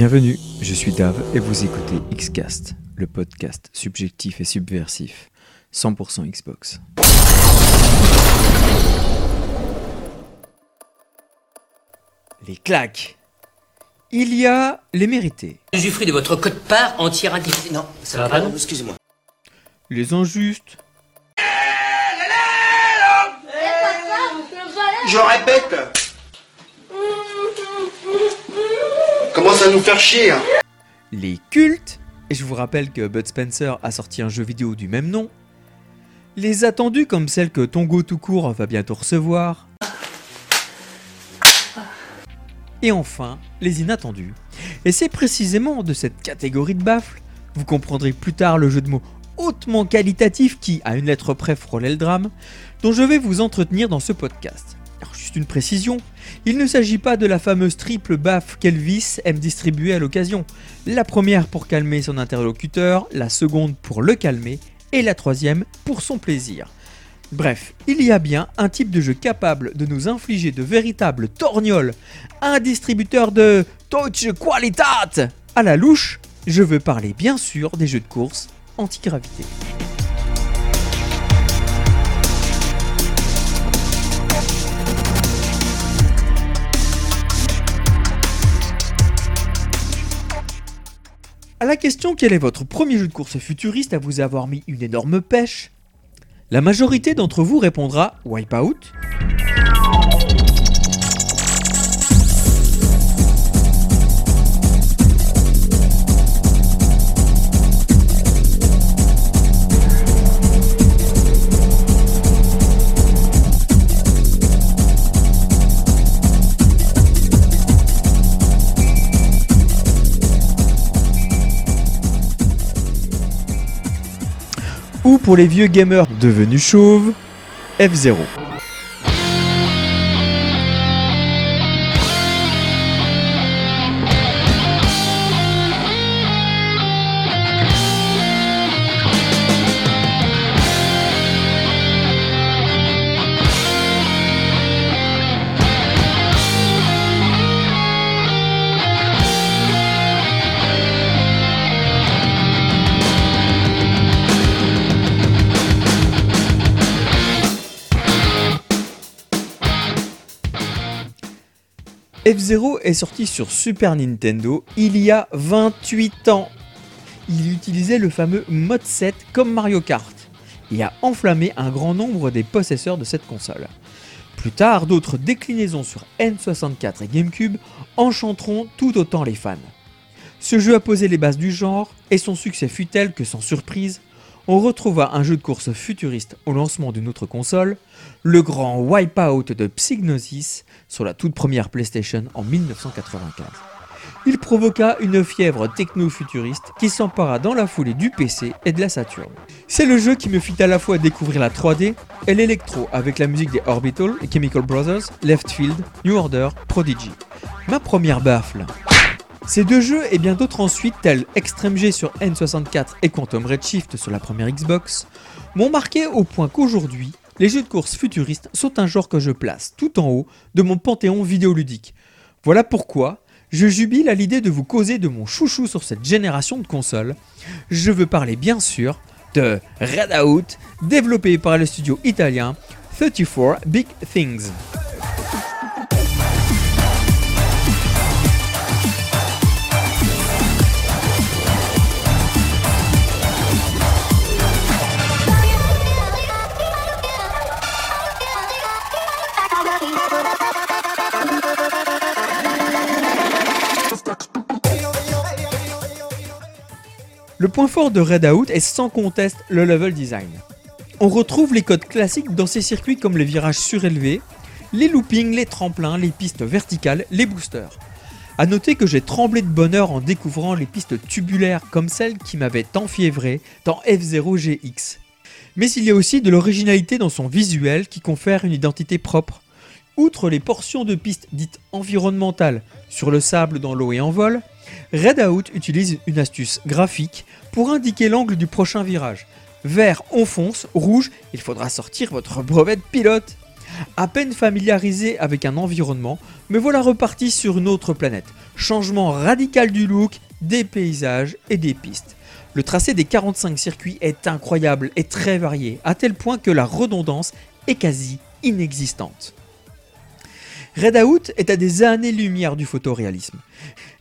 Bienvenue, je suis Dave et vous écoutez Xcast, le podcast subjectif et subversif, 100% Xbox. Les claques. Il y a les mérités, de votre code part entière. Non, ça va pas, non Excusez-moi. les injustes, Je répète. Nous faire chier. hein. les cultes, et je vous rappelle que Bud Spencer a sorti un jeu vidéo du même nom, les attendus comme celle que Tongo tout court va bientôt recevoir, et enfin les inattendus. Et c'est précisément de cette catégorie de baffles, vous comprendrez plus tard le jeu de mots hautement qualitatif qui, à une lettre près, frôlait le drame, dont je vais vous entretenir dans ce podcast. Alors juste une précision, il ne s'agit pas de la fameuse triple baffe qu'Elvis aime distribuer à l'occasion. La première pour calmer son interlocuteur, la seconde pour le calmer, et la troisième pour son plaisir. Bref, il y a bien un type de jeu capable de nous infliger de véritables torgnoles, un distributeur de Deutsche Qualität à la louche, je veux parler bien sûr des jeux de course anti-gravité. À la question quel est votre premier jeu de course futuriste à vous avoir mis une énorme pêche? La majorité d'entre vous répondra Wipeout, pour les vieux gamers devenus chauves, F0. F0 est sorti sur Super Nintendo il y a 28 ans. Il utilisait le fameux mode 7 comme Mario Kart et a enflammé un grand nombre des possesseurs de cette console. Plus tard, d'autres déclinaisons sur N64 et GameCube enchanteront tout autant les fans. Ce jeu a posé les bases du genre et son succès fut tel que sans surprise, on retrouva un jeu de course futuriste au lancement d'une autre console, le grand Wipeout de Psygnosis sur la toute première PlayStation en 1995. Il provoqua une fièvre techno-futuriste qui s'empara dans la foulée du PC et de la Saturn. C'est le jeu qui me fit à la fois découvrir la 3D et l'électro avec la musique des Orbital, Chemical Brothers, Left Field, New Order, Prodigy. Ma première baffle. Ces deux jeux et bien d'autres ensuite, tels Extreme G sur N64 et Quantum Redshift sur la première Xbox, m'ont marqué au point qu'aujourd'hui, les jeux de course futuristes sont un genre que je place tout en haut de mon panthéon vidéoludique. Voilà pourquoi je jubile à l'idée de vous causer de mon chouchou sur cette génération de consoles. Je veux parler bien sûr de Redout, développé par le studio italien 34 Big Things. Le point fort de Redout est sans conteste le level design. On retrouve les codes classiques dans ces circuits comme les virages surélevés, les loopings, les tremplins, les pistes verticales, les boosters. A noter que j'ai tremblé de bonheur en découvrant les pistes tubulaires comme celles qui m'avaient enfiévré dans F0 GX. Mais il y a aussi de l'originalité dans son visuel qui confère une identité propre. Outre les portions de pistes dites environnementales sur le sable dans l'eau et en vol, Redout utilise une astuce graphique pour indiquer l'angle du prochain virage. Vert, on fonce, rouge, il faudra sortir votre brevet de pilote. À peine familiarisé avec un environnement, me voilà reparti sur une autre planète. Changement radical du look, des paysages et des pistes. Le tracé des 45 circuits est incroyable et très varié, à tel point que la redondance est quasi inexistante. Redaout est à des années-lumière du photoréalisme.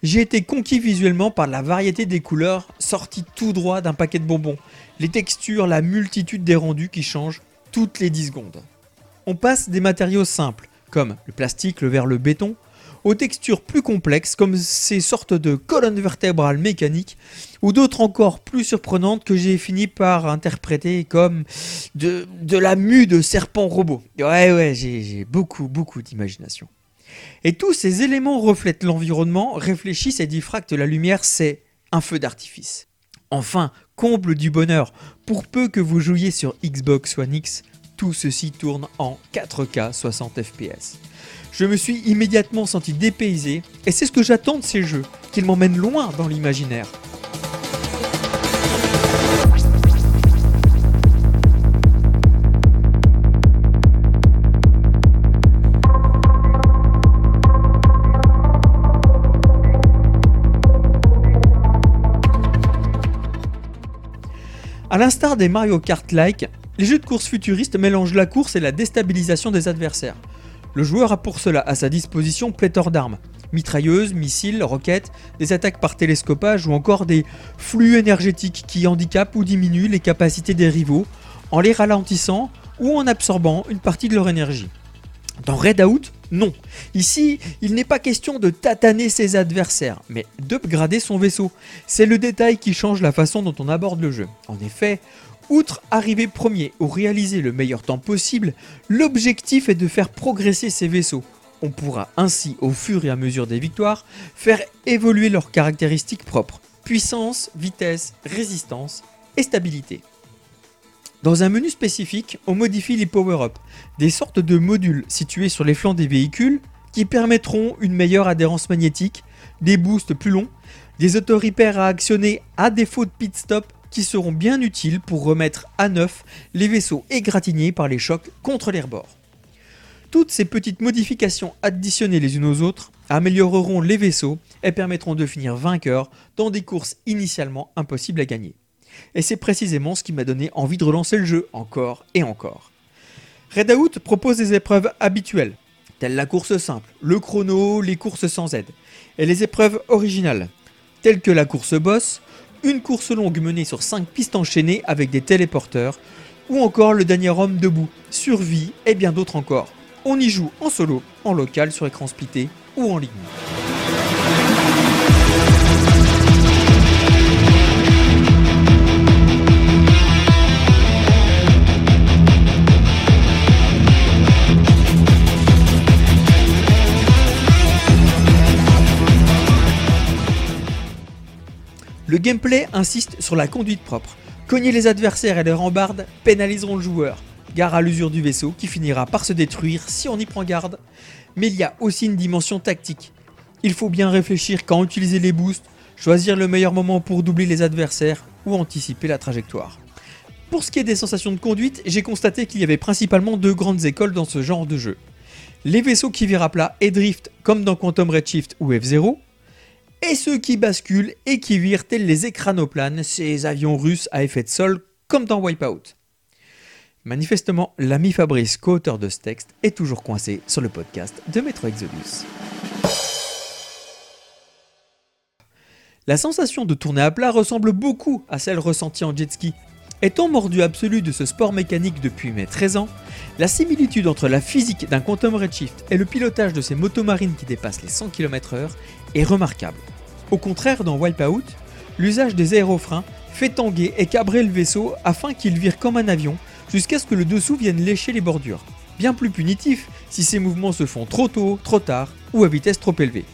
J'ai été conquis visuellement par la variété des couleurs sorties tout droit d'un paquet de bonbons, les textures, la multitude des rendus qui changent toutes les 10 secondes. On passe des matériaux simples, comme le plastique, le verre, le béton, aux textures plus complexes comme ces sortes de colonnes vertébrales mécaniques ou d'autres encore plus surprenantes que j'ai fini par interpréter comme de, la mue de serpent robot. Ouais ouais, j'ai beaucoup beaucoup d'imagination. Et tous ces éléments reflètent l'environnement, réfléchissent et diffractent la lumière, c'est un feu d'artifice. Enfin, comble du bonheur, pour peu que vous jouiez sur Xbox One X, tout ceci tourne en 4K 60 fps. Je me suis immédiatement senti dépaysé, et c'est ce que j'attends de ces jeux, qu'ils m'emmènent loin dans l'imaginaire. A l'instar des Mario Kart-like, les jeux de course futuristes mélangent la course et la déstabilisation des adversaires. Le joueur a pour cela à sa disposition pléthore d'armes. Mitrailleuses, missiles, roquettes, des attaques par télescopage ou encore des flux énergétiques qui handicapent ou diminuent les capacités des rivaux en les ralentissant ou en absorbant une partie de leur énergie. Dans Redout, non. Ici, il n'est pas question de tataner ses adversaires, mais d'upgrader son vaisseau. C'est le détail qui change la façon dont on aborde le jeu. En effet, Outre arriver premier ou réaliser le meilleur temps possible, l'objectif est de faire progresser ces vaisseaux. On pourra ainsi, au fur et à mesure des victoires, faire évoluer leurs caractéristiques propres puissance, vitesse, résistance et stabilité. Dans un menu spécifique, on modifie les power-up, des sortes de modules situés sur les flancs des véhicules qui permettront une meilleure adhérence magnétique, des boosts plus longs, des auto-repairs à actionner à défaut de pit stop qui seront bien utiles pour remettre à neuf les vaisseaux égratignés par les chocs contre les rebords. Toutes ces petites modifications additionnées les unes aux autres amélioreront les vaisseaux et permettront de finir vainqueur dans des courses initialement impossibles à gagner. Et c'est précisément ce qui m'a donné envie de relancer le jeu encore et encore. Redout propose des épreuves habituelles, telles la course simple, le chrono, les courses sans aide, et les épreuves originales, telles que la course boss, une course longue menée sur 5 pistes enchaînées avec des téléporteurs, ou encore le dernier homme debout, survie et bien d'autres encore. On y joue en solo, en local sur écran splitté ou en ligne. Le gameplay insiste sur la conduite propre. Cogner les adversaires et les rambardes pénaliseront le joueur. Gare à l'usure du vaisseau qui finira par se détruire si on y prend garde. Mais il y a aussi une dimension tactique. Il faut bien réfléchir quand utiliser les boosts, choisir le meilleur moment pour doubler les adversaires ou anticiper la trajectoire. Pour ce qui est des sensations de conduite, j'ai constaté qu'il y avait principalement deux grandes écoles dans ce genre de jeu. Les vaisseaux qui virent à plat et drift comme dans Quantum Redshift ou F-Zero, et ceux qui basculent et qui virent tels les écranoplanes, ces avions russes à effet de sol comme dans Wipeout. Manifestement, l'ami Fabrice, co-auteur de ce texte, est toujours coincé sur le podcast de Metro Exodus. La sensation de tourner à plat ressemble beaucoup à celle ressentie en jet ski. Étant mordu absolu de ce sport mécanique depuis mes 13 ans, la similitude entre la physique d'un Quantum Redshift et le pilotage de ces motomarines qui dépassent les 100 km/h est remarquable. Au contraire, dans Wipeout, l'usage des aérofreins fait tanguer et cabrer le vaisseau afin qu'il vire comme un avion jusqu'à ce que le dessous vienne lécher les bordures. Bien plus punitif si ces mouvements se font trop tôt, trop tard ou à vitesse trop élevée.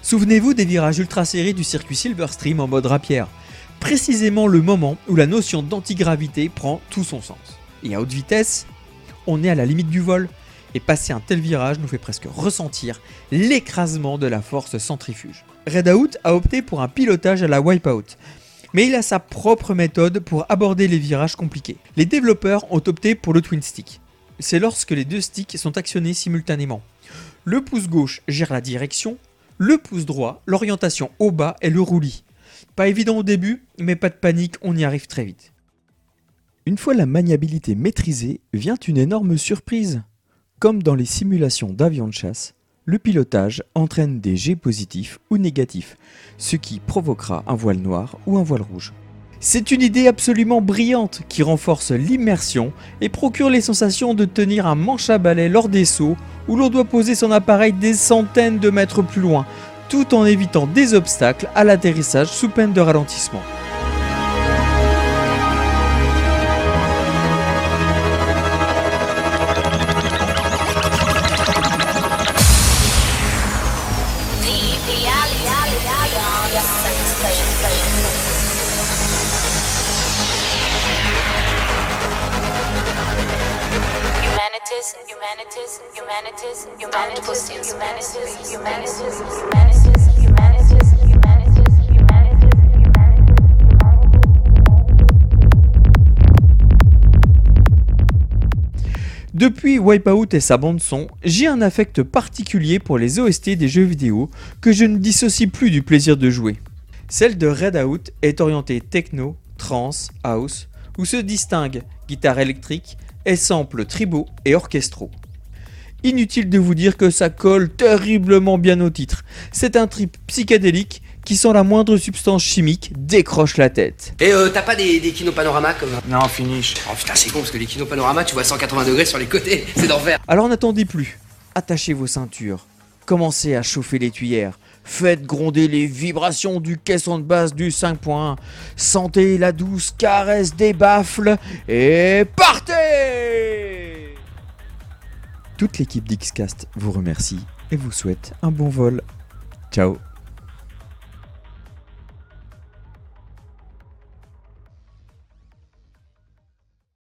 Souvenez-vous des virages ultra serrés du circuit Silverstream en mode rapière, précisément le moment où la notion d'antigravité prend tout son sens. Et à haute vitesse, on est à la limite du vol, et passer un tel virage nous fait presque ressentir l'écrasement de la force centrifuge. Redout a opté pour un pilotage à la Wipeout, mais il a sa propre méthode pour aborder les virages compliqués. Les développeurs ont opté pour le twin stick. c'est lorsque les deux sticks sont actionnés simultanément. Le pouce gauche gère la direction, le pouce droit l'orientation au bas et le roulis. Pas évident au début, mais pas de panique, on y arrive très vite. Une fois la maniabilité maîtrisée, vient une énorme surprise. Comme dans les simulations d'avions de chasse, le pilotage entraîne des jets positifs ou négatifs, ce qui provoquera un voile noir ou un voile rouge. C'est une idée absolument brillante qui renforce l'immersion et procure les sensations de tenir un manche à balai lors des sauts où l'on doit poser son appareil des centaines de mètres plus loin, tout en évitant des obstacles à l'atterrissage sous peine de ralentissement. Depuis Wipeout et sa bande son, j'ai un affect particulier pour les OST des jeux vidéo que je ne dissocie plus du plaisir de jouer. Celle de Redout est orientée techno, trance, house, où se distinguent guitare électrique, et samples tribaux et orchestraux. Inutile de vous dire que ça colle terriblement bien au titre. C'est un trip psychédélique qui sans la moindre substance chimique décroche la tête. Et euh, t'as pas des, des kinopanoramas comme... Non, finish. Oh putain, c'est con parce que les kinopanoramas, tu vois 180 degrés sur les côtés, c'est d'enfer. Alors n'attendez plus. Attachez vos ceintures. Commencez à chauffer les tuyères. Faites gronder les vibrations du caisson de basse du 5.1. Sentez la douce caresse des baffles et partez Toute l'équipe d'Xcast vous remercie et vous souhaite un bon vol. Ciao